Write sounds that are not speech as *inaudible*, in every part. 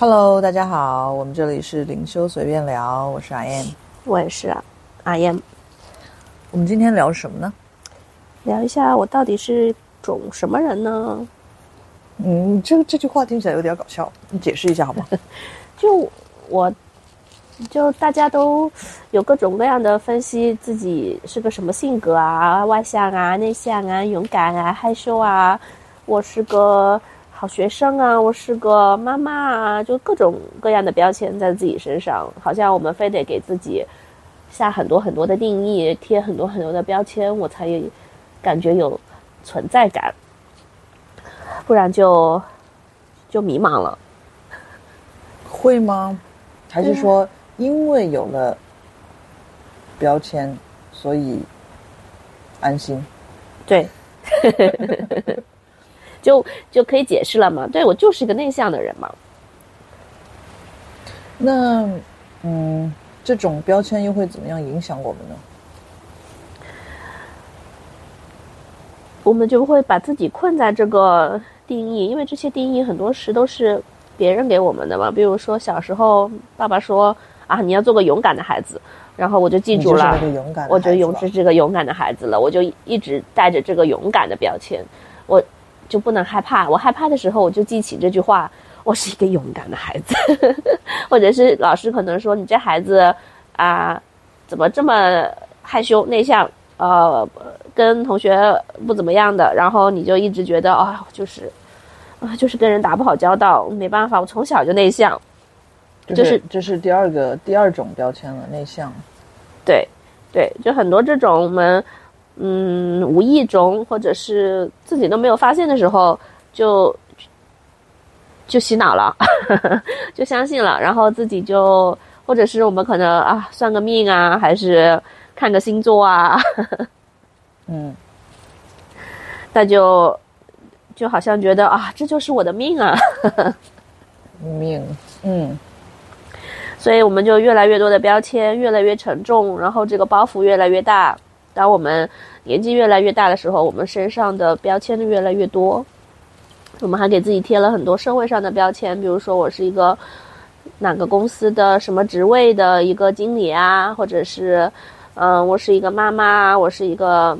Hello，大家好，我们这里是灵修随便聊，我是阿燕。我也是啊，阿燕，我们今天聊什么呢？聊一下我到底是种什么人呢？嗯，这这句话听起来有点搞笑，你解释一下好吗？*laughs* 就我，就大家都有各种各样的分析自己是个什么性格啊，外向啊、内向啊、勇敢啊、害羞啊。我是个好学生啊，我是个妈妈啊，就各种各样的标签在自己身上，好像我们非得给自己下很多很多的定义，贴很多很多的标签，我才感觉有存在感，不然就就迷茫了。会吗？还是说因为有了标签，所以安心？对，*laughs* 就就可以解释了嘛？对我就是一个内向的人嘛。那嗯，这种标签又会怎么样影响我们呢？我们就会把自己困在这个定义，因为这些定义很多时都是别人给我们的嘛。比如说小时候，爸爸说啊，你要做个勇敢的孩子，然后我就记住了，我就勇是这个勇敢的孩子了，我就一直带着这个勇敢的标签，我就不能害怕。我害怕的时候，我就记起这句话，我是一个勇敢的孩子，*laughs* 或者是老师可能说你这孩子啊，怎么这么害羞内向？呃，跟同学不怎么样的，然后你就一直觉得啊，就是啊，就是跟人打不好交道，没办法，我从小就内向，就是这是第二个第二种标签了，内向。对，对，就很多这种我们嗯无意中或者是自己都没有发现的时候，就就洗脑了，*laughs* 就相信了，然后自己就或者是我们可能啊算个命啊，还是。看个星座啊，嗯，*laughs* 那就就好像觉得啊，这就是我的命啊，命，嗯，所以我们就越来越多的标签，越来越沉重，然后这个包袱越来越大。当我们年纪越来越大的时候，我们身上的标签就越来越多。我们还给自己贴了很多社会上的标签，比如说我是一个哪个公司的什么职位的一个经理啊，或者是。嗯，我是一个妈妈，我是一个，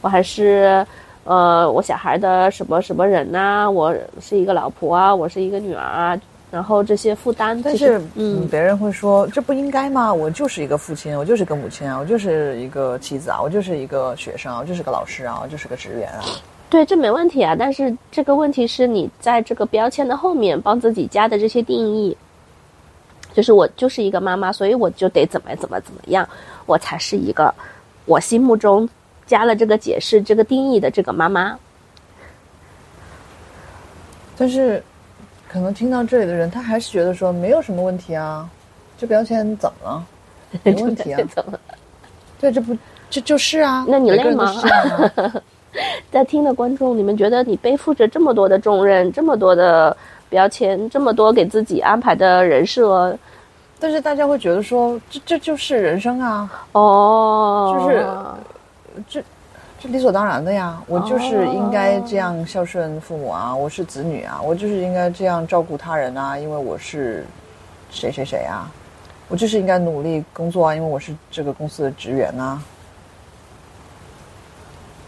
我还是呃，我小孩的什么什么人呐？我是一个老婆啊，我是一个女儿啊。然后这些负担，但是嗯，别人会说这不应该吗？我就是一个父亲，我就是个母亲啊，我就是一个妻子啊，我就是一个学生啊，我就是个老师啊，我就是个职员啊。对，这没问题啊。但是这个问题是你在这个标签的后面帮自己加的这些定义。就是我就是一个妈妈，所以我就得怎么怎么怎么样，我才是一个我心目中加了这个解释、这个定义的这个妈妈。但是，可能听到这里的人，他还是觉得说没有什么问题啊，这标签怎么了？*laughs* 没问题啊？怎么？对，这不这就是啊？那你累吗？*laughs* 在听的观众，你们觉得你背负着这么多的重任，这么多的？标签这么多给自己安排的人设，但是大家会觉得说这这就是人生啊，哦，就是这这理所当然的呀，我就是应该这样孝顺父母啊，我是子女啊，我就是应该这样照顾他人啊，因为我是谁谁谁啊，我就是应该努力工作啊，因为我是这个公司的职员啊，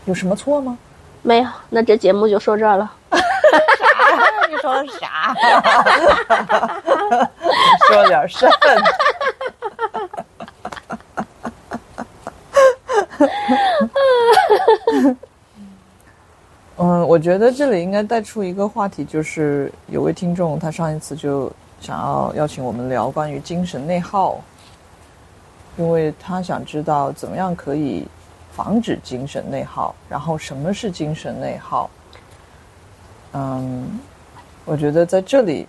有什么错吗？没有，那这节目就说这儿了。*laughs* *laughs* 你说的啥？*laughs* 说点甚？*laughs* 嗯，我觉得这里应该带出一个话题，就是有位听众他上一次就想要邀请我们聊关于精神内耗，因为他想知道怎么样可以防止精神内耗，然后什么是精神内耗？嗯。我觉得在这里，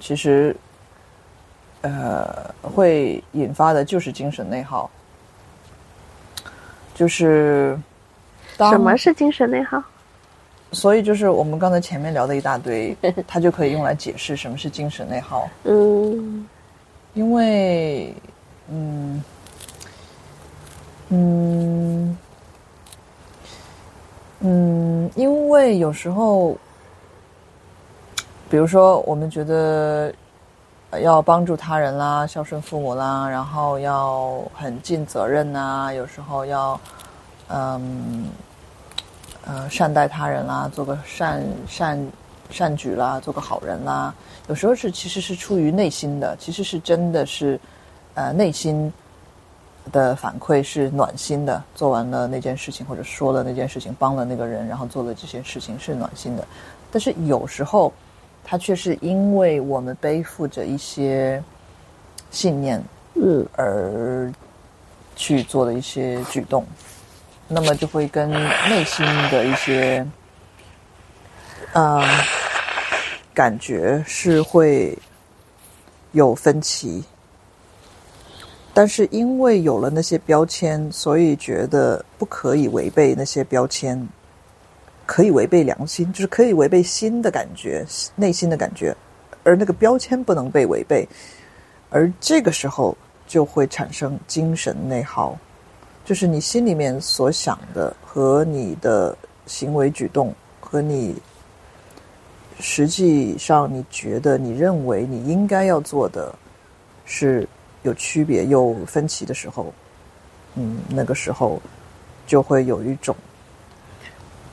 其实，呃，会引发的就是精神内耗，就是什么是精神内耗？所以就是我们刚才前面聊的一大堆，*laughs* 它就可以用来解释什么是精神内耗。嗯，因为，嗯，嗯，嗯，因为有时候。比如说，我们觉得要帮助他人啦，孝顺父母啦，然后要很尽责任呐，有时候要嗯呃善待他人啦，做个善善善举啦，做个好人啦。有时候是其实是出于内心的，其实是真的是呃内心的反馈是暖心的。做完了那件事情，或者说了那件事情，帮了那个人，然后做了这些事情是暖心的。但是有时候。他却是因为我们背负着一些信念，嗯，而去做的一些举动，那么就会跟内心的一些，呃，感觉是会有分歧。但是因为有了那些标签，所以觉得不可以违背那些标签。可以违背良心，就是可以违背心的感觉、内心的感觉，而那个标签不能被违背，而这个时候就会产生精神内耗，就是你心里面所想的和你的行为举动和你实际上你觉得你认为你应该要做的是有区别、有分歧的时候，嗯，那个时候就会有一种。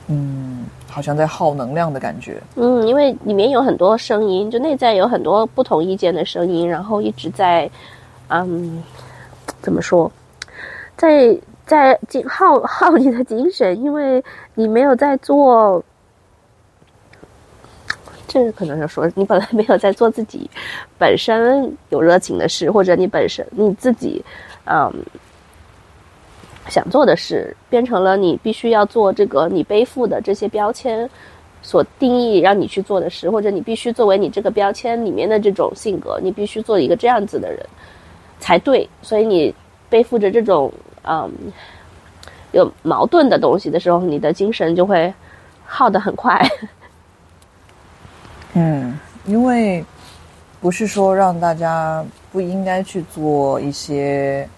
嗯，好像在耗能量的感觉。嗯，因为里面有很多声音，就内在有很多不同意见的声音，然后一直在，嗯，怎么说，在在耗耗你的精神，因为你没有在做，这可能是说你本来没有在做自己本身有热情的事，或者你本身你自己，嗯。想做的事变成了你必须要做这个你背负的这些标签所定义让你去做的事，或者你必须作为你这个标签里面的这种性格，你必须做一个这样子的人才对。所以你背负着这种嗯有矛盾的东西的时候，你的精神就会耗得很快。*laughs* 嗯，因为不是说让大家不应该去做一些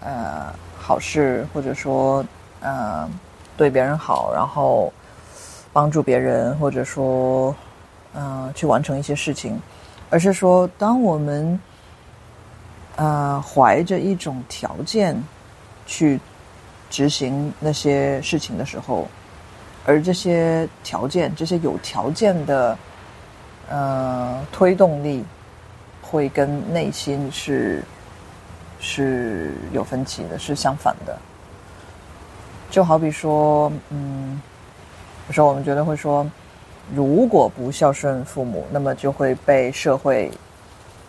呃。好事，或者说，呃，对别人好，然后帮助别人，或者说，呃，去完成一些事情，而是说，当我们，呃，怀着一种条件去执行那些事情的时候，而这些条件，这些有条件的，呃，推动力，会跟内心是。是有分歧的，是相反的。就好比说，嗯，有时候我们觉得会说，如果不孝顺父母，那么就会被社会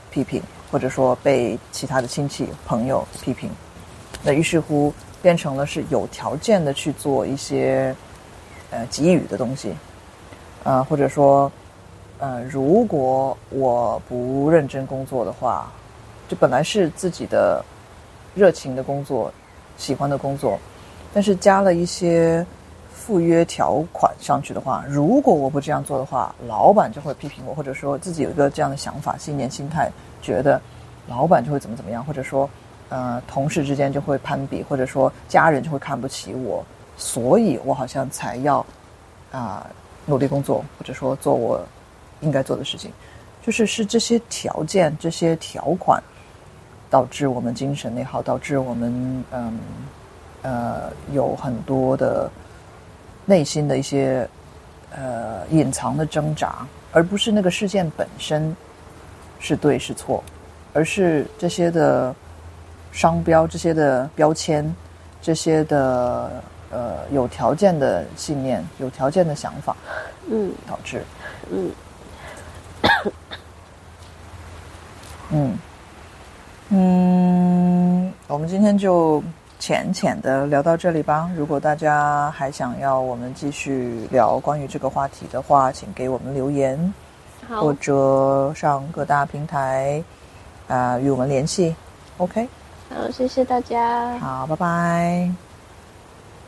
批评，或者说被其他的亲戚朋友批评。那于是乎变成了是有条件的去做一些呃给予的东西，呃，或者说，呃，如果我不认真工作的话。就本来是自己的热情的工作，喜欢的工作，但是加了一些赴约条款上去的话，如果我不这样做的话，老板就会批评我，或者说自己有一个这样的想法、信念、心态，觉得老板就会怎么怎么样，或者说，呃，同事之间就会攀比，或者说家人就会看不起我，所以我好像才要啊努力工作，或者说做我应该做的事情，就是是这些条件、这些条款。导致我们精神内耗，导致我们嗯呃有很多的内心的一些呃隐藏的挣扎，而不是那个事件本身是对是错，而是这些的商标、这些的标签、这些的呃有条件的信念、有条件的想法，嗯，导致，嗯，嗯。嗯，我们今天就浅浅的聊到这里吧。如果大家还想要我们继续聊关于这个话题的话，请给我们留言，或者上各大平台啊与我们联系。OK，好，谢谢大家。好，拜拜。